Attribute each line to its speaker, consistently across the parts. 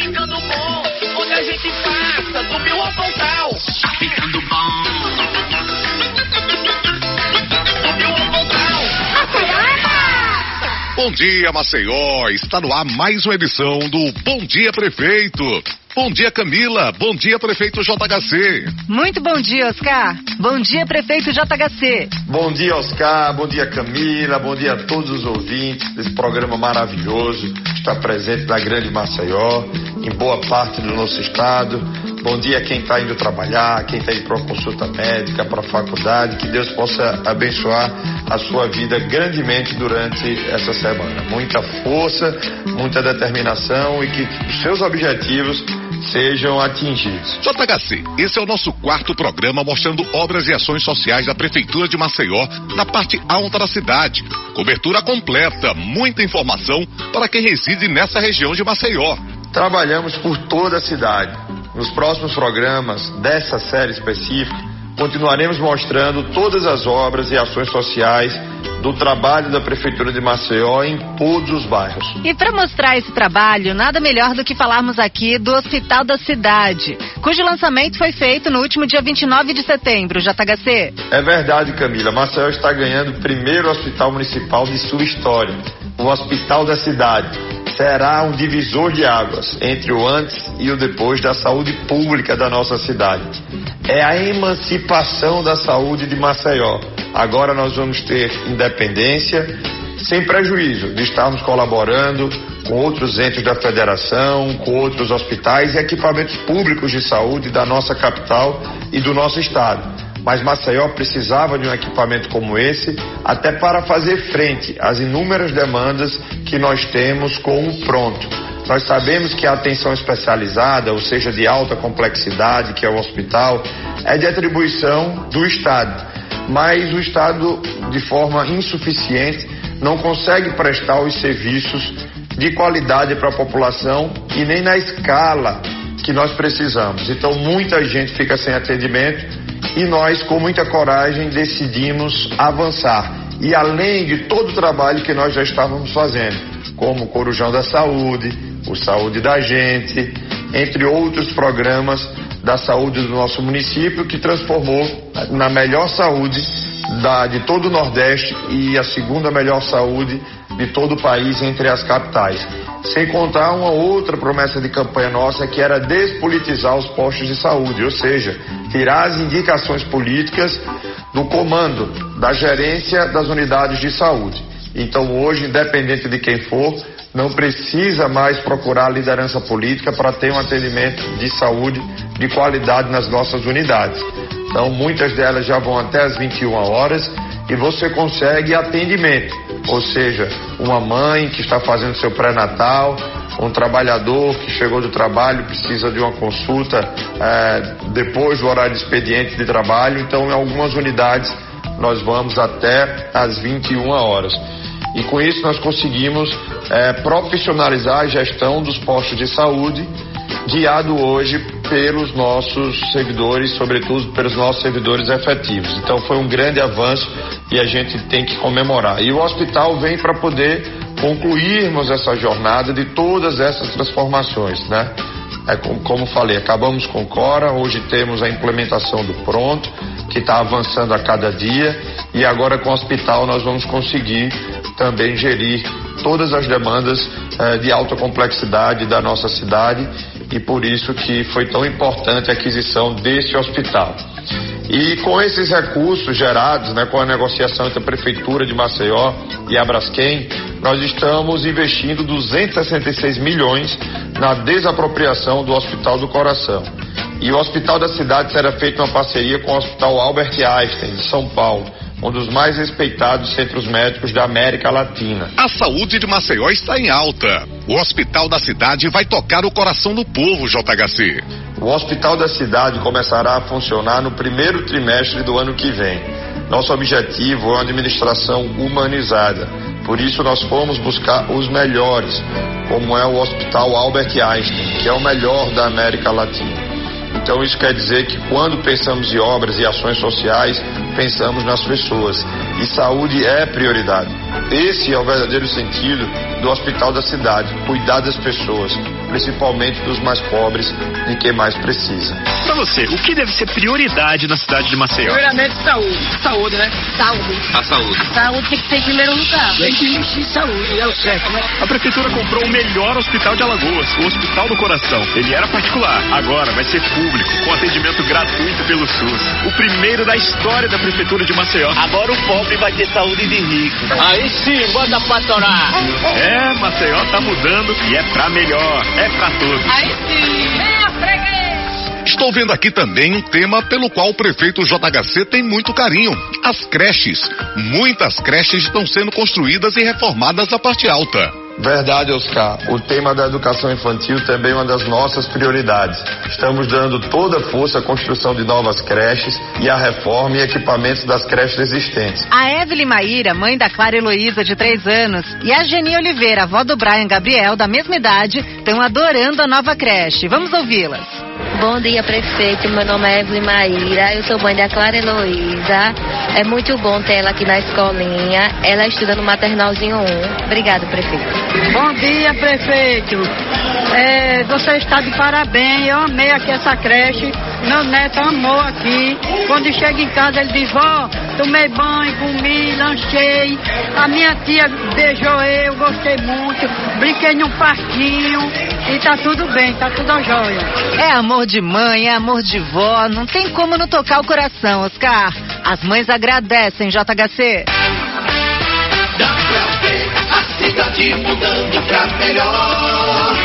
Speaker 1: ficando bom. Onde a gente passa, do mil ao pontal. Tá ficando bom. Do mil ao pontal.
Speaker 2: Bom dia, Maceió! Está no ar mais uma edição do Bom Dia Prefeito. Bom dia, Camila. Bom dia, prefeito JHC.
Speaker 3: Muito bom dia, Oscar. Bom dia, prefeito JHC.
Speaker 4: Bom dia, Oscar. Bom dia, Camila. Bom dia a todos os ouvintes desse programa maravilhoso que está presente na Grande Maceió, em boa parte do nosso estado. Bom dia a quem está indo trabalhar, quem está indo para uma consulta médica, para a faculdade. Que Deus possa abençoar a sua vida grandemente durante essa semana. Muita força, muita determinação e que os seus objetivos sejam atingidos.
Speaker 2: JHC, esse é o nosso quarto programa mostrando obras e ações sociais da Prefeitura de Maceió na parte alta da cidade. Cobertura completa, muita informação para quem reside nessa região de Maceió.
Speaker 4: Trabalhamos por toda a cidade. Nos próximos programas dessa série específica, continuaremos mostrando todas as obras e ações sociais do trabalho da Prefeitura de Maceió em todos os bairros.
Speaker 3: E para mostrar esse trabalho, nada melhor do que falarmos aqui do Hospital da Cidade, cujo lançamento foi feito no último dia 29 de setembro, JHC.
Speaker 4: É verdade, Camila. Maceió está ganhando o primeiro hospital municipal de sua história, o Hospital da Cidade. Será um divisor de águas entre o antes e o depois da saúde pública da nossa cidade. É a emancipação da saúde de Maceió. Agora nós vamos ter independência, sem prejuízo de estarmos colaborando com outros entes da federação, com outros hospitais e equipamentos públicos de saúde da nossa capital e do nosso estado. Mas Maceió precisava de um equipamento como esse, até para fazer frente às inúmeras demandas que nós temos com o pronto. Nós sabemos que a atenção especializada, ou seja, de alta complexidade, que é o hospital, é de atribuição do Estado. Mas o Estado, de forma insuficiente, não consegue prestar os serviços de qualidade para a população e nem na escala que nós precisamos. Então, muita gente fica sem atendimento e nós, com muita coragem, decidimos avançar. E além de todo o trabalho que nós já estávamos fazendo, como o Corujão da Saúde, o Saúde da Gente, entre outros programas da saúde do nosso município, que transformou na melhor saúde da, de todo o Nordeste e a segunda melhor saúde de todo o país entre as capitais. Sem contar uma outra promessa de campanha nossa que era despolitizar os postos de saúde, ou seja, tirar as indicações políticas do comando, da gerência das unidades de saúde. Então hoje, independente de quem for, não precisa mais procurar liderança política para ter um atendimento de saúde de qualidade nas nossas unidades. Então, muitas delas já vão até as 21 horas e você consegue atendimento, ou seja, uma mãe que está fazendo seu pré-natal, um trabalhador que chegou do trabalho precisa de uma consulta é, depois do horário de expediente de trabalho. Então, em algumas unidades nós vamos até as 21 horas. E com isso nós conseguimos é, profissionalizar a gestão dos postos de saúde, guiado hoje pelos nossos servidores, sobretudo pelos nossos servidores efetivos. Então foi um grande avanço e a gente tem que comemorar. E o hospital vem para poder concluirmos essa jornada de todas essas transformações, né? É, como, como falei, acabamos com Cora, hoje temos a implementação do Pronto, que está avançando a cada dia, e agora com o hospital nós vamos conseguir também gerir todas as demandas eh, de alta complexidade da nossa cidade e por isso que foi tão importante a aquisição desse hospital. E com esses recursos gerados, né, com a negociação entre a Prefeitura de Maceió e a Braskem, nós estamos investindo 266 milhões na desapropriação do Hospital do Coração. E o Hospital da Cidade será feito uma parceria com o Hospital Albert Einstein, de São Paulo um dos mais respeitados centros médicos da América Latina.
Speaker 2: A saúde de Maceió está em alta. O Hospital da Cidade vai tocar o coração do povo, JHC.
Speaker 4: O Hospital da Cidade começará a funcionar no primeiro trimestre do ano que vem. Nosso objetivo é uma administração humanizada. Por isso, nós fomos buscar os melhores, como é o Hospital Albert Einstein, que é o melhor da América Latina. Então isso quer dizer que quando pensamos em obras e ações sociais, pensamos nas pessoas. E saúde é prioridade. Esse é o verdadeiro sentido do hospital da cidade, cuidar das pessoas, principalmente dos mais pobres e quem mais precisa.
Speaker 5: Para você, o que deve ser prioridade na cidade de Maceió?
Speaker 1: Primeiramente, saúde. Saúde, né?
Speaker 6: Saúde.
Speaker 5: A saúde.
Speaker 6: Saúde tem que ser em primeiro lugar.
Speaker 1: Tem que investir em saúde, é o certo, né?
Speaker 5: A prefeitura comprou o melhor hospital de Alagoas, o Hospital do Coração. Ele era particular, agora vai ser público, com atendimento gratuito pelo SUS. O primeiro da história da prefeitura de Maceió.
Speaker 1: Agora o pobre vai ter saúde de rico. Aí sim, bota pra torar.
Speaker 5: É, Maceió tá mudando e é pra melhor, é pra todos.
Speaker 6: Aí sim. Venha, freguês.
Speaker 2: Estou vendo aqui também um tema pelo qual o prefeito JHC tem muito carinho: as creches. Muitas creches estão sendo construídas e reformadas na parte alta.
Speaker 4: Verdade, Oscar. O tema da educação infantil também é uma das nossas prioridades. Estamos dando toda a força à construção de novas creches e à reforma e equipamentos das creches existentes.
Speaker 3: A Evelyn Maíra, mãe da Clara Heloísa, de 3 anos, e a Geni Oliveira, avó do Brian Gabriel, da mesma idade, estão adorando a nova creche. Vamos ouvi-las.
Speaker 7: Bom dia, prefeito. Meu nome é Evelyn Maíra. Eu sou mãe da Clara Heloísa. É muito bom ter ela aqui na escolinha. Ela estuda no Maternalzinho 1. Obrigado, prefeito.
Speaker 8: Bom dia, prefeito. É, você está de parabéns. Eu amei aqui essa creche. Meu neto amou aqui. Quando chega em casa, ele diz: Vó, tomei banho, comi, lanchei. A minha tia beijou eu, gostei muito. Brinquei num parquinho. E tá tudo bem, tá tudo a jóia.
Speaker 3: É amor de mãe, é amor de vó, não tem como não tocar o coração, Oscar. As mães agradecem, JHC.
Speaker 1: Dá pra ver a cidade mudando pra melhor.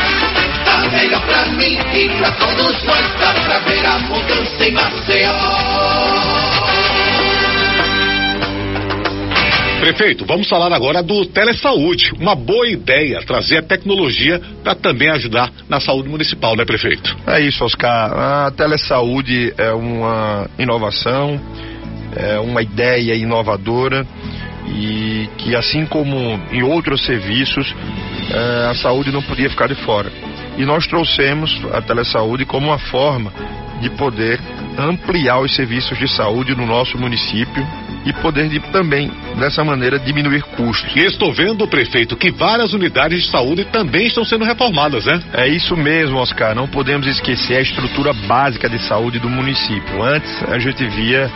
Speaker 1: Tá melhor pra mim e pra todos nós. Dá pra ver a mudança em Maceió.
Speaker 2: Prefeito, vamos falar agora do telesaúde. Uma boa ideia trazer a tecnologia para também ajudar na saúde municipal, né, prefeito?
Speaker 4: É isso, Oscar. A telesaúde é uma inovação, é uma ideia inovadora e que, assim como em outros serviços, eh, a saúde não podia ficar de fora. E nós trouxemos a telesaúde como uma forma de poder ampliar os serviços de saúde no nosso município e poder de, também, dessa maneira, diminuir custos.
Speaker 2: E estou vendo, prefeito, que várias unidades de saúde também estão sendo reformadas, né?
Speaker 4: É isso mesmo, Oscar. Não podemos esquecer a estrutura básica de saúde do município. Antes, a gente via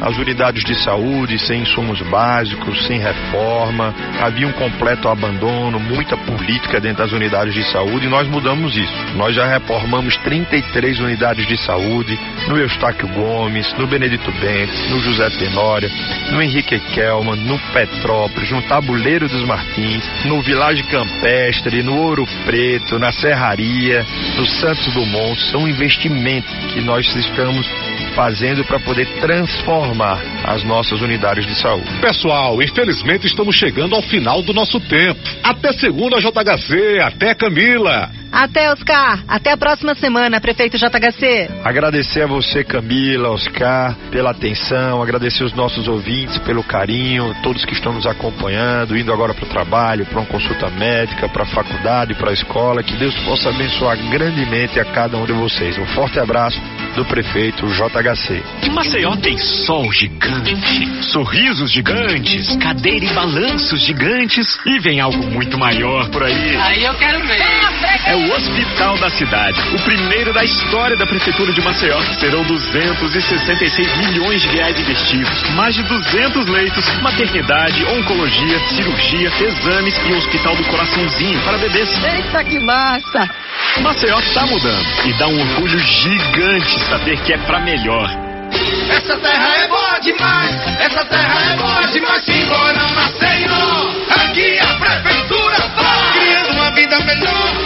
Speaker 4: as unidades de saúde sem insumos básicos, sem reforma, havia um completo abandono, muita política dentro das unidades de saúde e nós mudamos isso. Nós já reformamos 33 unidades de saúde no Eustáquio Gomes, no Benedito Bentes, no José Tenória, no Henrique Kelman, no Petrópolis, no Tabuleiro dos Martins, no Village Campestre, no Ouro Preto, na Serraria, no Santos Dumont. São investimentos que nós estamos fazendo para poder transformar as nossas unidades de saúde.
Speaker 2: Pessoal, infelizmente estamos chegando ao final do nosso tempo. Até segunda, JHC. Até Camila.
Speaker 3: Até, Oscar. Até a próxima semana, prefeito JHC.
Speaker 4: Agradecer a você, Camila, Oscar, pela atenção, agradecer os nossos ouvintes pelo carinho, todos que estão nos acompanhando, indo agora para o trabalho, para uma consulta médica, para a faculdade, para a escola. Que Deus possa abençoar grandemente a cada um de vocês. Um forte abraço do prefeito JHC.
Speaker 5: Em Maceió tem sol gigante, sorrisos gigantes, cadeira e balanços gigantes e vem algo muito maior por aí.
Speaker 6: Aí eu quero ver.
Speaker 5: É o Hospital da Cidade, o primeiro da história da Prefeitura de Maceió. Serão 266 milhões de reais investidos, mais de 200 leitos, maternidade, oncologia, cirurgia, exames e hospital do coraçãozinho para bebês.
Speaker 8: Eita, que massa!
Speaker 5: Maceió tá mudando e dá um orgulho gigante saber que é pra melhor.
Speaker 1: Essa terra é boa demais, essa terra é boa demais. Simbora, Maceió, aqui a prefeitura vai. Criando uma vida melhor,